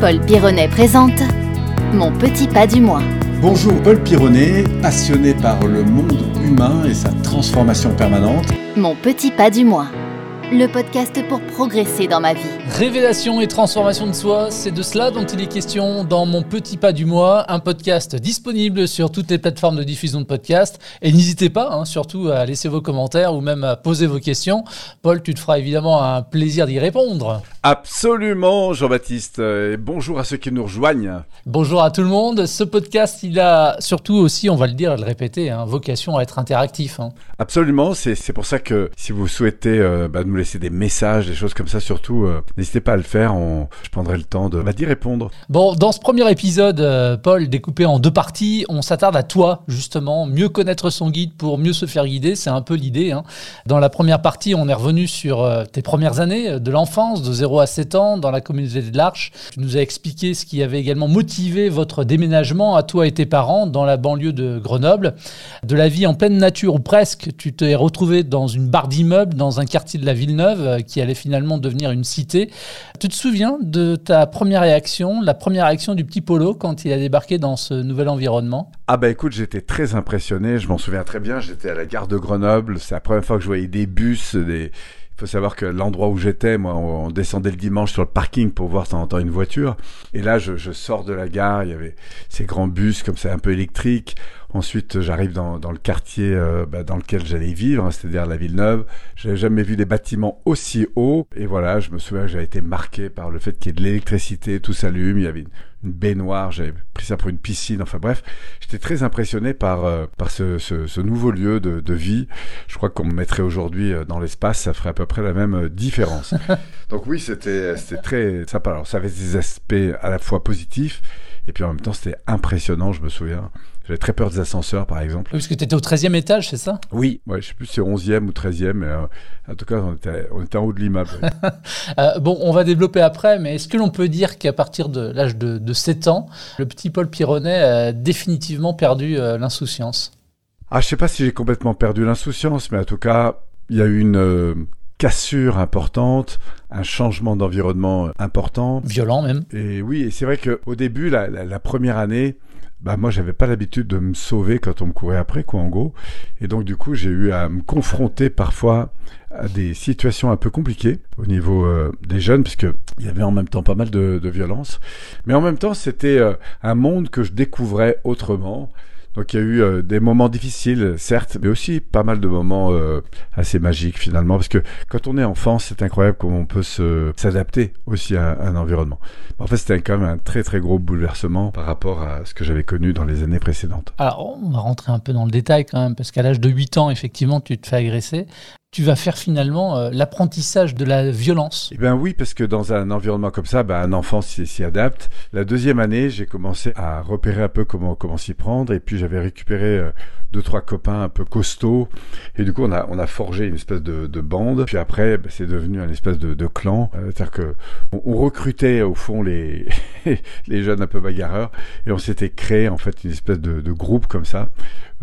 Paul Pironnet présente Mon petit pas du mois. Bonjour Paul Pironnet, passionné par le monde humain et sa transformation permanente. Mon petit pas du mois. Le podcast pour progresser dans ma vie. Révélation et transformation de soi, c'est de cela dont il est question dans Mon Petit Pas du Mois, un podcast disponible sur toutes les plateformes de diffusion de podcasts. Et n'hésitez pas, hein, surtout, à laisser vos commentaires ou même à poser vos questions. Paul, tu te feras évidemment un plaisir d'y répondre. Absolument, Jean-Baptiste. Et bonjour à ceux qui nous rejoignent. Bonjour à tout le monde. Ce podcast, il a surtout aussi, on va le dire et le répéter, hein, vocation à être interactif. Hein. Absolument, c'est pour ça que si vous souhaitez euh, bah, nous laisser des messages, des choses comme ça, surtout, euh, n'hésitez pas à le faire. On, je prendrai le temps de bah, d'y répondre. Bon, dans ce premier épisode, euh, Paul, découpé en deux parties, on s'attarde à toi, justement, mieux connaître son guide pour mieux se faire guider. C'est un peu l'idée. Hein. Dans la première partie, on est revenu sur tes premières années de l'enfance, de 0 à 7 ans, dans la communauté de l'Arche. Tu nous as expliqué ce qui avait également motivé votre déménagement à toi et tes parents dans la banlieue de Grenoble. De la vie en pleine nature, ou presque, tu t'es retrouvé dans une barre d'immeubles, dans un quartier de la Euh, qui allait finalement devenir une cité. Tu te souviens de ta première réaction, la première réaction du petit Polo quand il a débarqué dans ce nouvel environnement? Ah bah écoute, j'étais très impressionné, je m'en souviens très bien, j'étais à la gare de Grenoble, c'est la première fois que je voyais des bus, il faut savoir que l'endroit où j'étais, moi, on descendait le dimanche sur le parking pour voir de une voiture. Et là, je, je, sors de la gare, il y avait ces grands bus comme ça, un peu électriques. Ensuite, j'arrive dans, dans, le quartier euh, bah, dans lequel j'allais vivre, hein, c'est-à-dire la Villeneuve. J'avais jamais vu des bâtiments aussi hauts. Et voilà, je me souviens que j'avais été marqué par le fait qu'il y ait de l'électricité, tout s'allume. Il y avait une, une baignoire, j'avais pris ça pour une piscine. Enfin bref, j'étais très impressionné par, euh, par ce, ce, ce, nouveau lieu de, de vie. Je crois qu'on me mettrait aujourd'hui euh, dans l'espace, ça ferait à peu près la même différence. Donc oui, c'était très sympa. Alors ça avait des aspects à la fois positifs et puis en même temps, c'était impressionnant, je me souviens. J'avais très peur des ascenseurs, par exemple. Oui, parce que tu étais au 13e étage, c'est ça? Oui, ouais, je sais plus si c'est 11e ou 13e, mais euh, en tout cas, on était, on était en haut de l'immeuble. euh, bon, on va développer après, mais est-ce que l'on peut dire qu'à partir de l'âge de, de, 7 ans, le petit Paul Pironnet a définitivement perdu euh, l'insouciance? Ah, je sais pas si j'ai complètement perdu l'insouciance, mais en tout cas, il y a eu une cassure importante, un changement d'environnement important. Violent même. Et oui, et c'est vrai qu'au début, la, la, la, première année, bah moi j'avais pas l'habitude de me sauver quand on me courait après quoi en gros et donc du coup j'ai eu à me confronter parfois à des situations un peu compliquées au niveau euh, des jeunes puisque il y avait en même temps pas mal de, de violence mais en même temps c'était euh, un monde que je découvrais autrement donc il y a eu euh, des moments difficiles, certes, mais aussi pas mal de moments euh, assez magiques finalement, parce que quand on est enfant, c'est incroyable comment on peut s'adapter aussi à, un environnement. En fait, c'était quand même un très très gros bouleversement par rapport à ce que j'avais connu dans les années précédentes. Alors, on va rentrer un peu dans le détail quand même, parce qu'à l'âge de 8 ans, effectivement, tu te fais agresser tu vas faire finalement euh, l'apprentissage de la violence. Eh bien oui, parce que dans un environnement comme ça, ben, un enfant s'y adapte. La deuxième année, j'ai commencé à repérer un peu comment s'y prendre, et puis j'avais récupéré euh, deux trois copains un peu costauds, et du coup on a on a forgé une espèce de, de bande. Puis après, ben, c'est devenu un espèce de, clan, euh, c'est-à-dire que on, recrutait au fond les les jeunes un peu bagarreurs, et on s'était créé en fait une espèce de, groupe comme ça.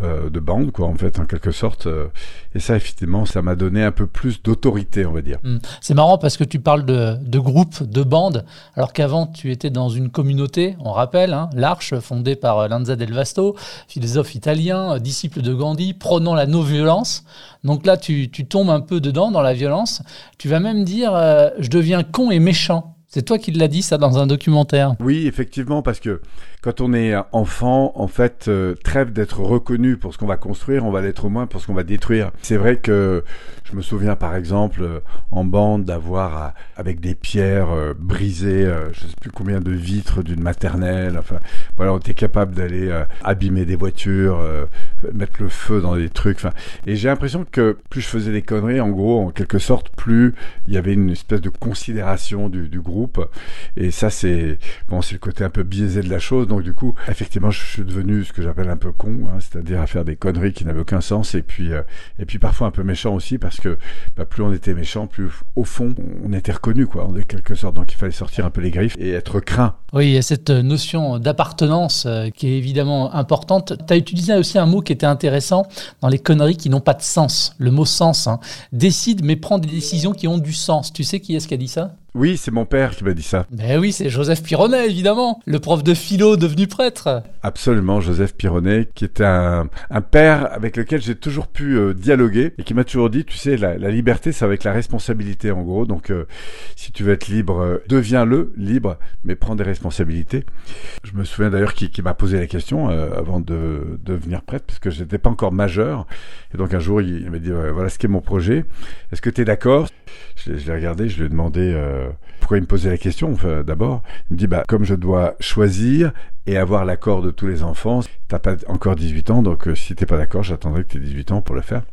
Euh, de bande, quoi, en fait, en quelque sorte. Euh, et ça, effectivement, ça m'a donné un peu plus d'autorité, on va dire. Mmh. C'est marrant parce que tu parles de, de groupe, de bande, alors qu'avant, tu étais dans une communauté, on rappelle, hein, l'Arche, fondée par Lanza del Vasto, philosophe italien, disciple de Gandhi, prônant la non-violence. Donc là, tu, tu, tombes un peu dedans, dans la violence. Tu vas même dire, euh, je deviens con et méchant. C'est toi qui l'as dit ça dans un documentaire. Oui, effectivement, parce que quand on est enfant, en fait, euh, trêve d'être reconnu pour ce qu'on va construire, on va l'être moins pour ce qu'on va détruire. C'est vrai que je me souviens par exemple euh, en bande d'avoir euh, avec des pierres euh, brisées, euh, je sais plus combien de vitres d'une maternelle. Enfin, voilà, on était capable d'aller euh, abîmer des voitures, mettre le feu dans des trucs. Et j'ai l'impression que plus je faisais des conneries, en gros, en quelque sorte, plus il y avait une espèce de considération du, groupe. Et ça, c'est bon, c'est le côté un peu biaisé de la chose. Du coup, effectivement, je suis devenu ce que j'appelle un peu con, hein, c'est-à-dire à faire des conneries qui n'avaient aucun sens. Et puis, euh, et puis parfois un peu méchant aussi, parce que bah, plus on était méchant, plus au fond on était reconnu, quoi, en quelque sorte. Donc il fallait sortir un peu les griffes et être craint. Oui, il y a cette notion d'appartenance euh, qui est évidemment importante. Tu as utilisé aussi un mot qui était intéressant dans les conneries qui n'ont pas de sens. Le mot sens. Hein. Décide, mais prend des décisions qui ont du sens. Tu sais qui est-ce qui a dit ça? Oui, c'est mon père qui m'a dit ça. Ben oui, c'est Joseph Pironnet, évidemment, le prof de philo devenu prêtre. Absolument, Joseph Pironnet, qui est un, un père avec lequel j'ai toujours pu euh, dialoguer et qui m'a toujours dit, tu sais, la, la liberté, c'est avec la responsabilité, en gros. Donc, euh, si tu veux être libre, euh, deviens-le, libre, mais prends des responsabilités. Je me souviens d'ailleurs qu'il qui m'a posé la question avant de, devenir prêtre, parce que je n'étais pas encore majeur. Et donc, un jour, il, il m'a dit, voilà ce qu'est mon projet. Est-ce que tu es d'accord? Je, l'ai regardé, je lui ai demandé euh, pourquoi il me posait la question. D'abord, il me dit bah, comme je dois choisir et avoir l'accord de tous les enfants, t'as pas encore 18 ans, donc euh, si t'es pas d'accord, j'attendrai que tu aies 18 ans pour le faire.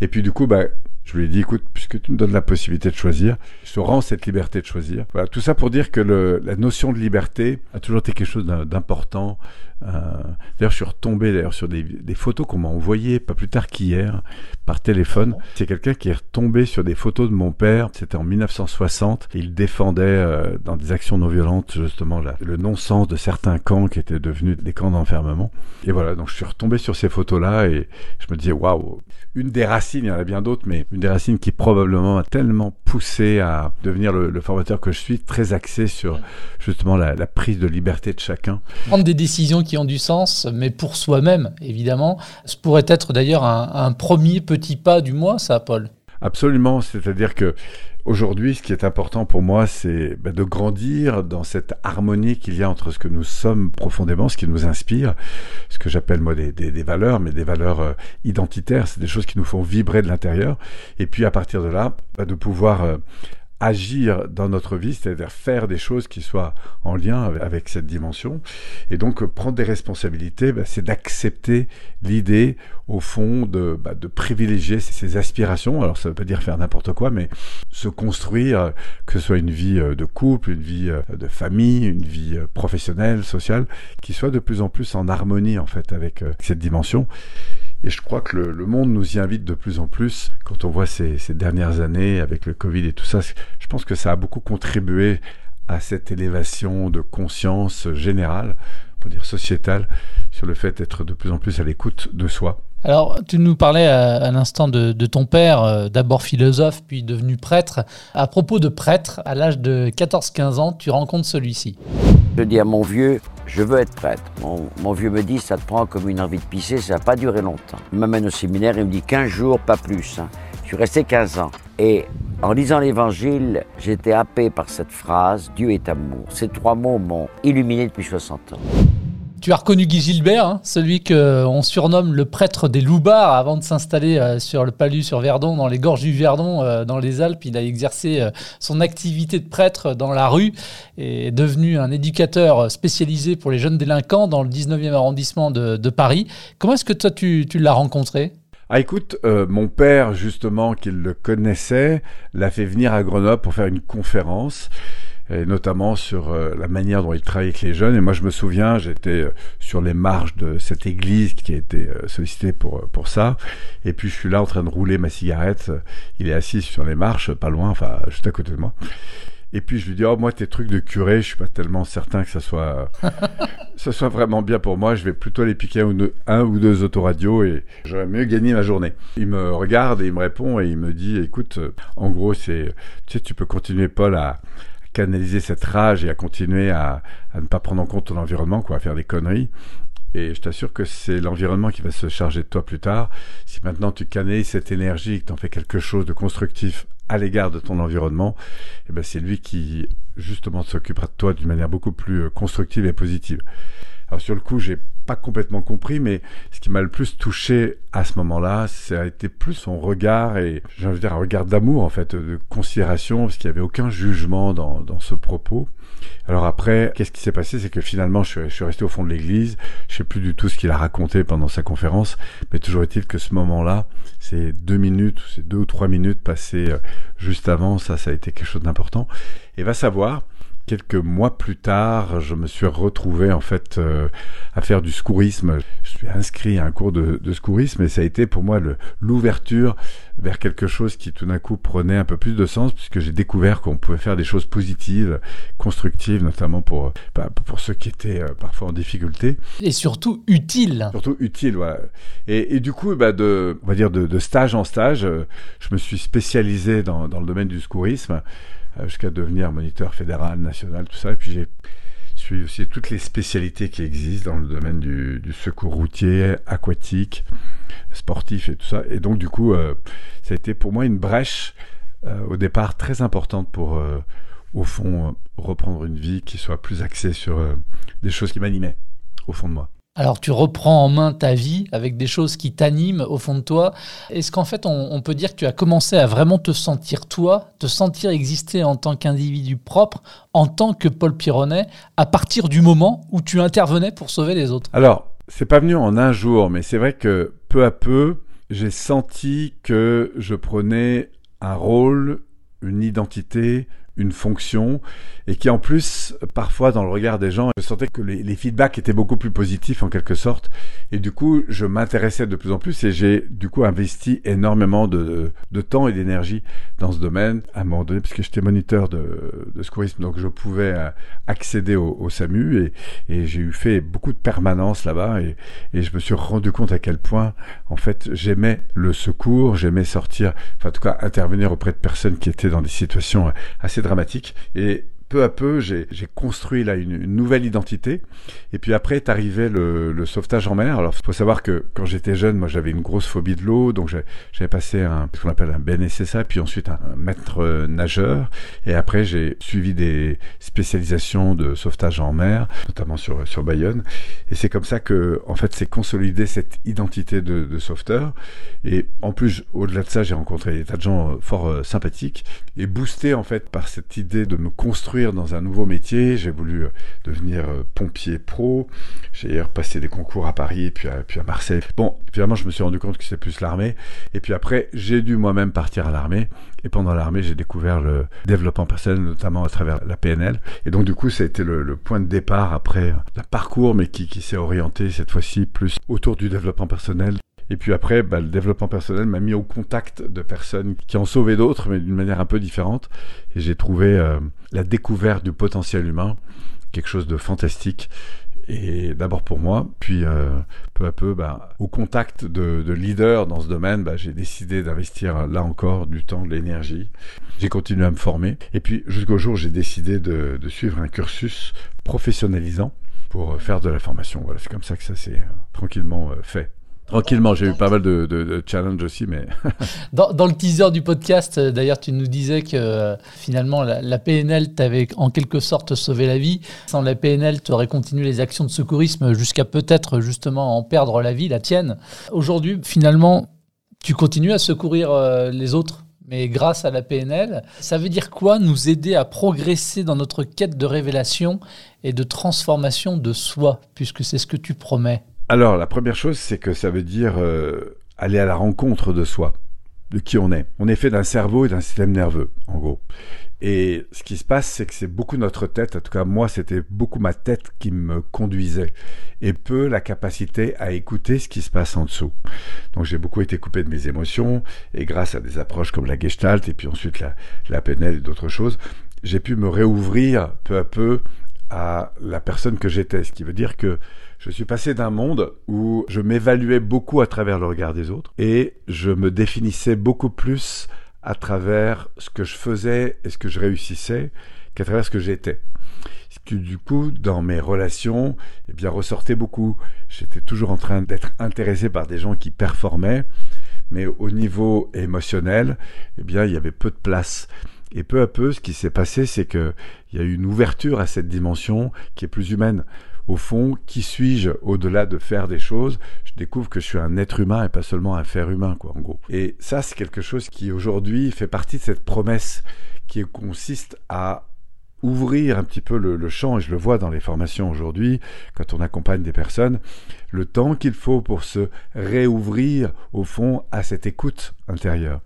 Et puis du coup, bah, je lui ai dit, écoute, puisque tu me donnes la possibilité de choisir, je te rends cette liberté de choisir. Voilà, tout ça pour dire que le, la notion de liberté a toujours été quelque chose d'important. Euh, d'ailleurs, je suis retombé d'ailleurs sur des, des photos qu'on m'a envoyées pas plus tard qu'hier par téléphone. C'est quelqu'un qui est retombé sur des photos de mon père. C'était en 1960. Et il défendait euh, dans des actions non violentes justement là, le non-sens de certains camps qui étaient devenus des camps d'enfermement. Et voilà, donc je suis retombé sur ces photos-là et je me disais waouh, une des racines, il y en a bien d'autres, mais une des racines qui probablement m'a tellement poussé à devenir le, le, formateur que je suis, très axé sur justement la, la, prise de liberté de chacun. Prendre des décisions qui ont du sens, mais pour soi-même, évidemment. Ce pourrait être d'ailleurs un, un premier petit pas du mois, ça, Paul? Absolument, c'est-à-dire que Aujourd'hui, ce qui est important pour moi, c'est bah, de grandir dans cette harmonie qu'il y a entre ce que nous sommes profondément, ce qui nous inspire, ce que j'appelle moi des, des, valeurs, mais des valeurs euh, identitaires, c'est des choses qui nous font vibrer de l'intérieur, et puis à partir de là, bah, de pouvoir euh, agir dans notre vie, c'est-à-dire faire des choses qui soient en lien avec, cette dimension. Et donc prendre des responsabilités, bah, c'est d'accepter l'idée, au fond, de, bah, de privilégier ses aspirations. Alors ça ne veut pas dire faire n'importe quoi, mais se construire, que ce soit une vie euh, de couple, une vie euh, de famille, une vie euh, professionnelle, sociale, qui soit de plus en plus en harmonie en fait avec cette dimension. Et je crois que le, le, monde nous y invite de plus en plus. Quand on voit ces, ces, dernières années avec le Covid et tout ça, je pense que ça a beaucoup contribué à cette élévation de conscience générale, peut dire sociétale, sur le fait d'être de plus en plus à l'écoute de soi. Alors, tu nous parlais à, à l'instant de, de, ton père, euh, d'abord philosophe, puis devenu prêtre. À propos de prêtre, à l'âge de 14-15 ans, tu rencontres celui-ci. Je dis à mon vieux, je veux être prêtre. Mon, vieux me dit, ça te prend comme une envie de pisser, ça n'a pas duré longtemps. Il m'amène au séminaire, il me dit 15 jours, pas plus. Hein. Je suis resté 15 ans. Et en lisant l'évangile, j'étais happé par cette phrase, Dieu est amour. Ces trois mots m'ont illuminé depuis 60 ans. Tu as reconnu Guy Gilbert, hein, celui qu'on surnomme le prêtre des loupards avant de s'installer euh, sur le palus sur Verdon, dans les gorges du Verdon, euh, dans les Alpes. Il a exercé euh, son activité de prêtre dans la rue et est devenu un éducateur spécialisé pour les jeunes délinquants dans le 19e arrondissement de, Paris. Comment est-ce que toi tu, l'as rencontré? Ah écoute, euh, mon père justement, qui le connaissait, l'a fait venir à Grenoble pour faire une conférence et notamment sur euh, la manière dont il travaille avec les jeunes. Et moi, je me souviens, j'étais euh, sur les marches de cette église qui a été euh, sollicitée pour, pour ça. Et puis, je suis là en train de rouler ma cigarette. Il est assis sur les marches, pas loin, enfin, juste à côté de moi. Et puis je lui dis oh moi tes trucs de curé, je suis pas tellement certain que ça soit ça soit vraiment bien pour moi. Je vais plutôt aller piquer un ou deux, un ou deux autoradios et j'aurais mieux gagné ma journée. Il me regarde et il me répond et il me dit écoute, en gros c'est tu sais tu peux continuer Paul à canaliser cette rage et à continuer à, à ne pas prendre en compte ton environnement, quoi, à faire des conneries. Et je t'assure que c'est l'environnement qui va se charger de toi plus tard. Si maintenant tu canalises cette énergie et que tu en fais quelque chose de constructif à l'égard de ton environnement, eh ben c'est lui qui justement s'occupera de toi d'une manière beaucoup plus constructive et positive. Alors sur le coup, j'ai pas complètement compris, mais ce qui m'a le plus touché à ce moment-là, ça a été plus son regard et j'ai envie de dire un regard d'amour en fait, de considération, parce qu'il n'y avait aucun jugement dans, dans ce propos. Alors après, qu'est-ce qui s'est passé? C'est que finalement, je suis, resté au fond de l'église. Je sais plus du tout ce qu'il a raconté pendant sa conférence, mais toujours est-il que ce moment-là, ces deux minutes, ces deux ou trois minutes passées juste avant, ça, ça a été quelque chose d'important. Et va savoir quelques mois plus tard, je me suis retrouvé en fait euh, à faire du secourisme. Je suis inscrit à un cours de, de secourisme et ça a été pour moi l'ouverture vers quelque chose qui tout d'un coup prenait un peu plus de sens puisque j'ai découvert qu'on pouvait faire des choses positives, constructives, notamment pour bah, pour ceux qui étaient euh, parfois en difficulté. Et surtout utiles. Surtout utiles, voilà. Et, et, du coup, bah, de, on va dire de, de stage en stage, euh, je me suis spécialisé dans, dans le domaine du secourisme euh, jusqu'à devenir moniteur fédéral, national, tout ça. Et puis j'ai suivi aussi toutes les spécialités qui existent dans le domaine du, secours routier, aquatique, sportif et tout ça. Et donc du coup, euh, ça a été pour moi une brèche euh, au départ très importante pour, au fond, reprendre une vie qui soit plus axée sur des choses qui m'animaient au fond de moi. Alors tu reprends en main ta vie avec des choses qui t'animent au fond de toi. Est-ce qu'en fait on, peut dire que tu as commencé à vraiment te sentir toi, te sentir exister en tant qu'individu propre, en tant que Paul Pironnet, à partir du moment où tu intervenais pour sauver les autres? Alors, c'est pas venu en un jour, mais c'est vrai que peu à peu, j'ai senti que je prenais un rôle, une identité, une fonction et qui en plus parfois dans le regard des gens je sentais que les, feedbacks étaient beaucoup plus positifs en quelque sorte. Et du coup je m'intéressais de plus en plus et j'ai du coup investi énormément de, de temps et d'énergie dans ce domaine à un moment donné parce que j'étais moniteur de, de secourisme. Donc je pouvais euh, accéder au, SAMU et, et j'ai eu fait beaucoup de permanence là-bas et, et je me suis rendu compte à quel point en fait j'aimais le secours j'aimais sortir enfin en tout cas intervenir auprès de personnes qui étaient dans des situations assez dramatique. Et peu à peu, j'ai construit là une, nouvelle identité. Et puis après est arrivé le, sauvetage en mer. Alors, il faut savoir que quand j'étais jeune, moi, j'avais une grosse phobie de l'eau, donc j'avais passé ce qu'on appelle un BNSSA, puis ensuite un, maître nageur. Et après, j'ai suivi des spécialisations de sauvetage en mer, notamment sur sur Bayonne. Et c'est comme ça que, en fait, c'est consolidé cette identité de, de sauveteur. Et en plus, au-delà de ça, j'ai rencontré des tas de gens euh, fort euh, sympathiques et boosté en fait par cette idée de me construire dans un nouveau métier. J'ai voulu euh, devenir euh, pompier pro. J'ai repassé des concours à Paris et puis à, Marseille. Bon, finalement, je me suis rendu compte que c'était plus l'armée. Et puis après, j'ai dû moi-même partir à l'armée. Et pendant l'armée, j'ai découvert le développement personnel, notamment à travers la PNL. Et donc, du coup, ça a été le, point de départ après un parcours, mais qui s'est orienté cette fois-ci plus autour du développement personnel. Et puis après, bah, le développement personnel m'a mis au contact de personnes qui ont sauvé d'autres, mais d'une manière un peu différente. Et j'ai trouvé euh, la découverte du potentiel humain quelque chose de fantastique. Et d'abord pour moi, puis euh, peu à peu, bah, au contact de, leaders dans ce domaine, bah, j'ai décidé d'investir là encore du temps, de l'énergie. J'ai continué à me former. Et puis jusqu'au jour j'ai décidé de, suivre un cursus professionnalisant pour faire de la formation. Voilà, c'est comme ça que ça s'est euh, tranquillement fait. Tranquillement, j'ai eu pas mal de, challenges aussi, mais... dans, dans, le teaser du podcast, euh, d'ailleurs, tu nous disais que euh, finalement, la, PNL t'avait en quelque sorte sauvé la vie. Sans la PNL, tu aurais continué les actions de secourisme jusqu'à peut-être justement en perdre la vie, la tienne. Aujourd'hui, finalement, tu continues à secourir euh, les autres mais grâce à la PNL. Ça veut dire quoi Nous aider à progresser dans notre quête de révélation et de transformation de soi, puisque c'est ce que tu promets? Alors, la première chose, c'est que ça veut dire euh, aller à la rencontre de soi, de qui on est. On est fait d'un cerveau et d'un système nerveux, en gros. Et ce qui se passe, c'est que c'est beaucoup notre tête, en tout cas moi, c'était beaucoup ma tête qui me conduisait, et peu la capacité à écouter ce qui se passe en dessous. Donc j'ai beaucoup été coupé de mes émotions, et grâce à des approches comme la Gestalt, et puis ensuite la, la PNL et d'autres choses, j'ai pu me réouvrir peu à peu à la personne que j'étais. Ce qui veut dire que je suis passé d'un monde où je m'évaluais beaucoup à travers le regard des autres et je me définissais beaucoup plus à travers ce que je faisais et ce que je réussissais qu'à travers ce que j'étais. Ce qui du coup, dans mes relations, eh bien, ressortait beaucoup. J'étais toujours en train d'être intéressé par des gens qui performaient, mais au niveau émotionnel, eh bien, il y avait peu de place. Et peu à peu, ce qui s'est passé, c'est qu'il y a eu une ouverture à cette dimension qui est plus humaine au fond, qui suis-je au-delà de faire des choses? Je découvre que je suis un être humain et pas seulement un faire humain, quoi, en gros. Et ça, c'est quelque chose qui aujourd'hui fait partie de cette promesse qui consiste à ouvrir un petit peu le, champ, et je le vois dans les formations aujourd'hui, quand on accompagne des personnes, le temps qu'il faut pour se réouvrir, au fond, à cette écoute intérieure.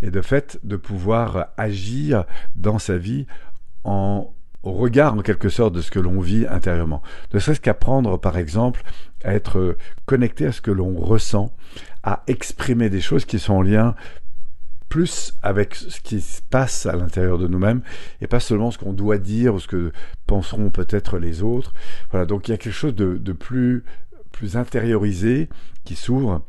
Et de fait, de pouvoir agir dans sa vie en au regard en quelque sorte de ce que l'on vit intérieurement. Ne serait-ce qu'apprendre par exemple à être connecté à ce que l'on ressent, à exprimer des choses qui sont en lien plus avec ce qui se passe à l'intérieur de nous-mêmes et pas seulement ce qu'on doit dire ou ce que penseront peut-être les autres. Voilà, donc il y a quelque chose de, plus, plus intériorisé qui s'ouvre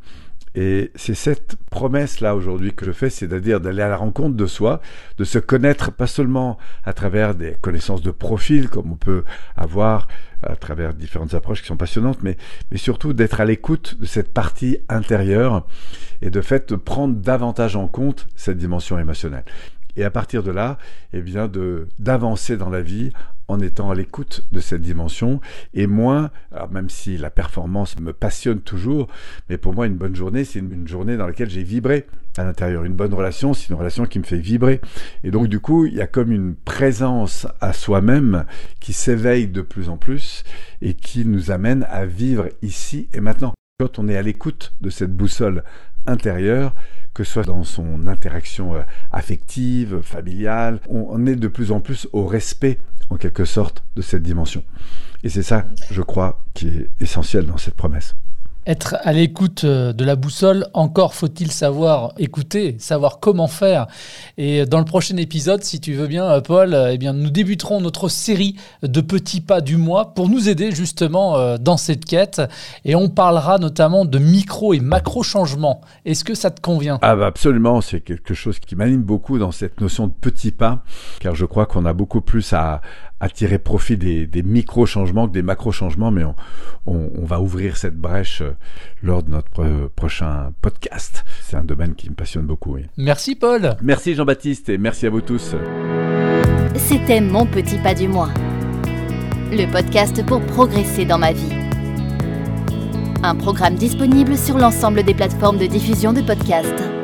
Et c'est cette promesse-là aujourd'hui que je fais, c'est-à-dire d'aller à la rencontre de soi, de se connaître pas seulement à travers des connaissances de profil, comme on peut avoir à travers différentes approches qui sont passionnantes, mais, surtout d'être à l'écoute de cette partie intérieure et de fait de prendre davantage en compte cette dimension émotionnelle. Et à partir de là, eh bien, de d'avancer dans la vie en étant à l'écoute de cette dimension et alors même si la performance me passionne toujours, mais pour moi une bonne journée, c'est une, journée dans laquelle j'ai vibré à l'intérieur. Une bonne relation, c'est une relation qui me fait vibrer. Et donc du coup, il y a comme une présence à soi-même qui s'éveille de plus en plus et qui nous amène à vivre ici et maintenant. Quand on est à l'écoute de cette boussole intérieure, que ce soit dans son interaction euh, affective, familiale, on est de plus en plus au respect, en quelque sorte, de cette dimension. Et c'est ça, je crois, qui est essentiel dans cette promesse être à l'écoute euh, de la boussole, encore faut-il savoir écouter, savoir comment faire. Et dans le prochain épisode, si tu veux bien, euh, Paul, euh, eh bien, nous débuterons notre série de petits pas du mois pour nous aider justement dans cette quête. Et on parlera notamment de micro et macro changements. Est-ce que ça te convient? Ah bah absolument, c'est quelque chose qui m'anime beaucoup dans cette notion de petits pas, car je crois qu'on a beaucoup plus à, à tirer profit des, micro-changements que des macro-changements, mais on, va ouvrir cette brèche euh, lors de notre prochain podcast. C'est un domaine qui me passionne beaucoup. Merci Paul. Merci Jean-Baptiste et merci à vous tous. C'était Mon Petit Pas du Mois, le podcast pour progresser dans ma vie. Un programme disponible sur l'ensemble des plateformes de diffusion de podcasts.